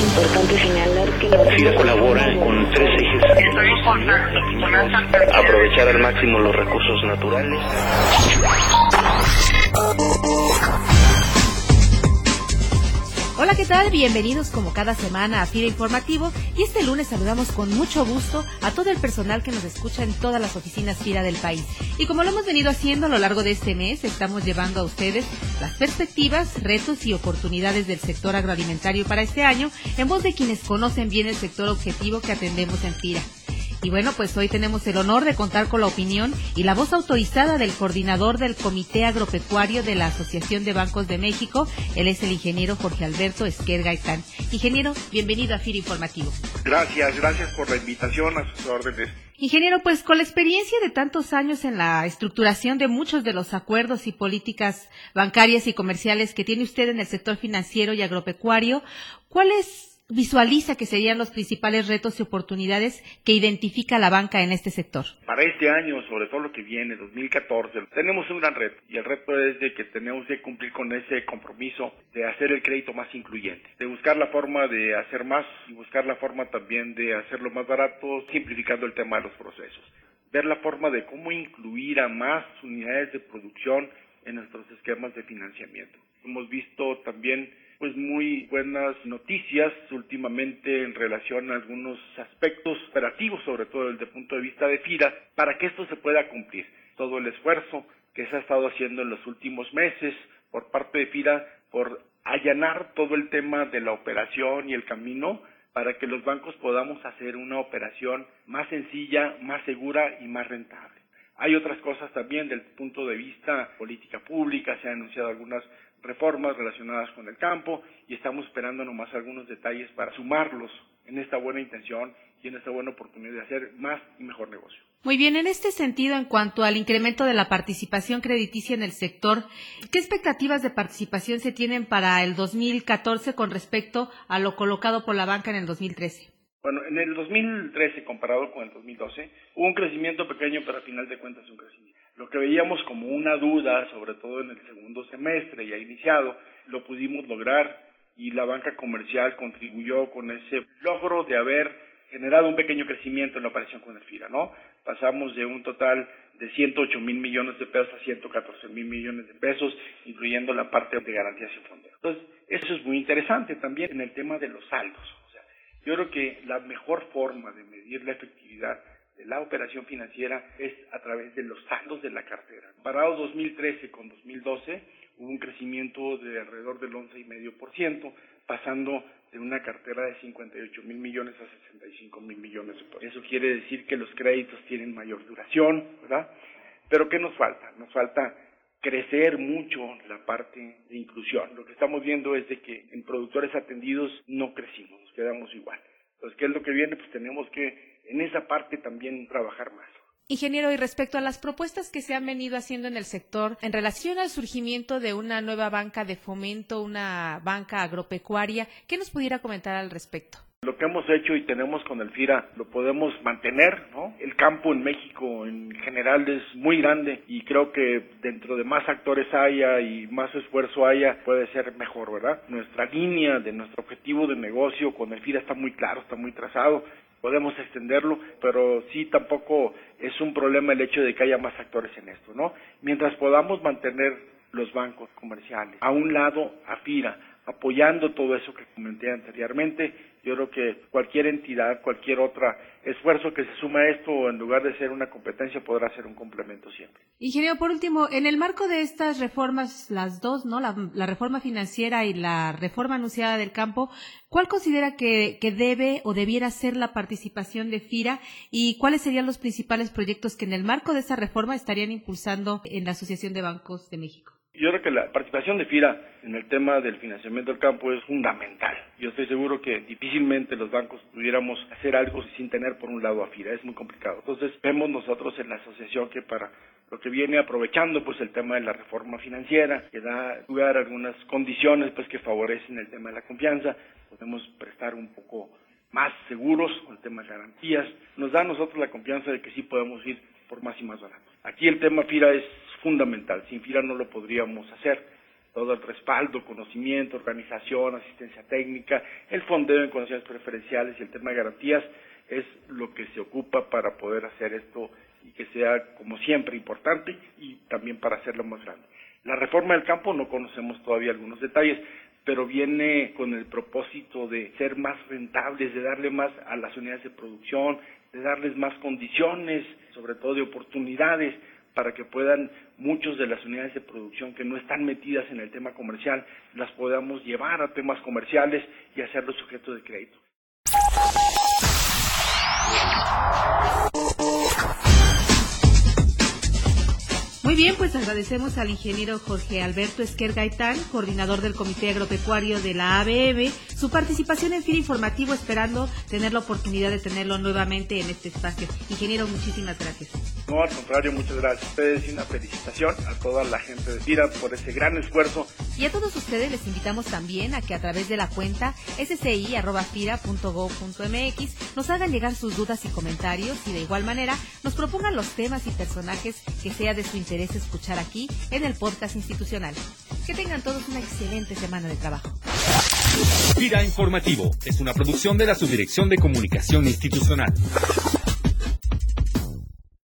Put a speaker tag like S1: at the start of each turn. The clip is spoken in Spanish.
S1: Es importante señalar que la
S2: FIRA colabora con tres ejes. Aprovechar al máximo los recursos naturales.
S3: ¿Qué tal? Bienvenidos como cada semana a FIRA Informativo y este lunes saludamos con mucho gusto a todo el personal que nos escucha en todas las oficinas FIRA del país. Y como lo hemos venido haciendo a lo largo de este mes, estamos llevando a ustedes las perspectivas, retos y oportunidades del sector agroalimentario para este año en voz de quienes conocen bien el sector objetivo que atendemos en FIRA. Y bueno, pues hoy tenemos el honor de contar con la opinión y la voz autorizada del coordinador del Comité Agropecuario de la Asociación de Bancos de México. Él es el ingeniero Jorge Alberto Esquer Gaitán. Ingeniero, bienvenido a FIR Informativo.
S4: Gracias, gracias por la invitación a sus órdenes.
S3: Ingeniero, pues con la experiencia de tantos años en la estructuración de muchos de los acuerdos y políticas bancarias y comerciales que tiene usted en el sector financiero y agropecuario, ¿cuál es visualiza que serían los principales retos y oportunidades que identifica la banca en este sector?
S4: Para este año, sobre todo lo que viene, 2014, tenemos un gran reto y el reto es de que tenemos que cumplir con ese compromiso de hacer el crédito más incluyente, de buscar la forma de hacer más y buscar la forma también de hacerlo más barato, simplificando el tema de los procesos. Ver la forma de cómo incluir a más unidades de producción en nuestros esquemas de financiamiento. Hemos visto también pues muy buenas noticias últimamente en relación a algunos aspectos operativos, sobre todo desde el punto de vista de FIRA, para que esto se pueda cumplir. Todo el esfuerzo que se ha estado haciendo en los últimos meses por parte de FIRA por allanar todo el tema de la operación y el camino para que los bancos podamos hacer una operación más sencilla, más segura y más rentable. Hay otras cosas también del punto de vista política pública, se han anunciado algunas reformas relacionadas con el campo y estamos esperando nomás algunos detalles para sumarlos en esta buena intención y en esta buena oportunidad de hacer más y mejor negocio.
S3: Muy bien, en este sentido, en cuanto al incremento de la participación crediticia en el sector, ¿qué expectativas de participación se tienen para el 2014 con respecto a lo colocado por la banca en el 2013?
S4: Bueno, en el 2013 comparado con el 2012 hubo un crecimiento pequeño, pero al final de cuentas un crecimiento. Lo que veíamos como una duda, sobre todo en el segundo semestre ya iniciado, lo pudimos lograr y la banca comercial contribuyó con ese logro de haber generado un pequeño crecimiento en la operación con el FIRA, ¿no? Pasamos de un total de 108 mil millones de pesos a 114 mil millones de pesos, incluyendo la parte de garantías y fondeo. Entonces, eso es muy interesante también en el tema de los saldos. Yo creo que la mejor forma de medir la efectividad la operación financiera es a través de los saldos de la cartera. Comparado 2013 con 2012, hubo un crecimiento de alrededor del 11,5%, pasando de una cartera de 58 mil millones a 65 mil millones de. Eso quiere decir que los créditos tienen mayor duración, ¿verdad? Pero ¿qué nos falta? Nos falta crecer mucho la parte de inclusión. Lo que estamos viendo es de que en productores atendidos no crecimos, nos quedamos igual. Entonces, ¿qué es lo que viene? Pues tenemos que en esa parte también trabajar más.
S3: Ingeniero, y respecto a las propuestas que se han venido haciendo en el sector en relación al surgimiento de una nueva banca de fomento, una banca agropecuaria, ¿qué nos pudiera comentar al respecto?
S4: Lo que hemos hecho y tenemos con el FIRA lo podemos mantener, ¿no? El campo en México en general es muy grande y creo que dentro de más actores haya y más esfuerzo haya, puede ser mejor, ¿verdad? Nuestra línea de nuestro objetivo de negocio con el FIRA está muy claro, está muy trazado podemos extenderlo, pero sí tampoco es un problema el hecho de que haya más actores en esto, ¿no? Mientras podamos mantener los bancos comerciales a un lado, a FIRA, apoyando todo eso que comenté anteriormente, yo creo que cualquier entidad, cualquier otro esfuerzo que se suma a esto, en lugar de ser una competencia, podrá ser un complemento siempre.
S3: Ingeniero, por último, en el marco de estas reformas, las dos, ¿no? La, reforma financiera y la reforma anunciada del campo, ¿cuál considera que, que debe o debiera ser la participación de FIRA y cuáles serían los principales proyectos que en el marco de esa reforma estarían impulsando en la Asociación de Bancos de México?
S4: Yo creo que la participación de FIRA en el tema del financiamiento del campo es fundamental. Yo estoy seguro que difícilmente los bancos pudiéramos hacer algo sin tener por un lado a FIRA, es muy complicado. Entonces vemos nosotros en la asociación que para lo que viene aprovechando pues el tema de la reforma financiera, que da lugar a algunas condiciones pues que favorecen el tema de la confianza, podemos prestar un poco más seguros con el tema de garantías, nos da a nosotros la confianza de que sí podemos ir por más y más barato. Aquí el tema FIRA es fundamental. Sin FIRA no lo podríamos hacer. todo el respaldo, conocimiento, organización, asistencia técnica, el fondeo en condiciones preferenciales y el tema de garantías es lo que se ocupa para poder hacer esto y que sea, como siempre, importante y también para hacerlo más grande. La reforma del campo no conocemos todavía algunos detalles, pero viene con el propósito de ser más rentables, de darle más a las unidades de producción, de darles más condiciones, sobre todo de oportunidades, para que puedan muchos de las unidades de producción que no están metidas en el tema comercial, las podamos llevar a temas comerciales y hacerlos sujetos de crédito.
S3: Bien, pues agradecemos al ingeniero Jorge Alberto Esquer Gaitán, coordinador del Comité Agropecuario de la ABM, su participación en FIRA Informativo, esperando tener la oportunidad de tenerlo nuevamente en este espacio. Ingeniero, muchísimas gracias.
S4: No, al contrario, muchas gracias a ustedes y una felicitación a toda la gente de FIRA por ese gran esfuerzo.
S3: Y a todos ustedes les invitamos también a que a través de la cuenta sci.fira.gov.mx nos hagan llegar sus dudas y comentarios y de igual manera nos propongan los temas y personajes que sea de su interés escuchar aquí en el podcast institucional. Que tengan todos una excelente semana de trabajo.
S5: FIRA Informativo es una producción de la Subdirección de Comunicación Institucional.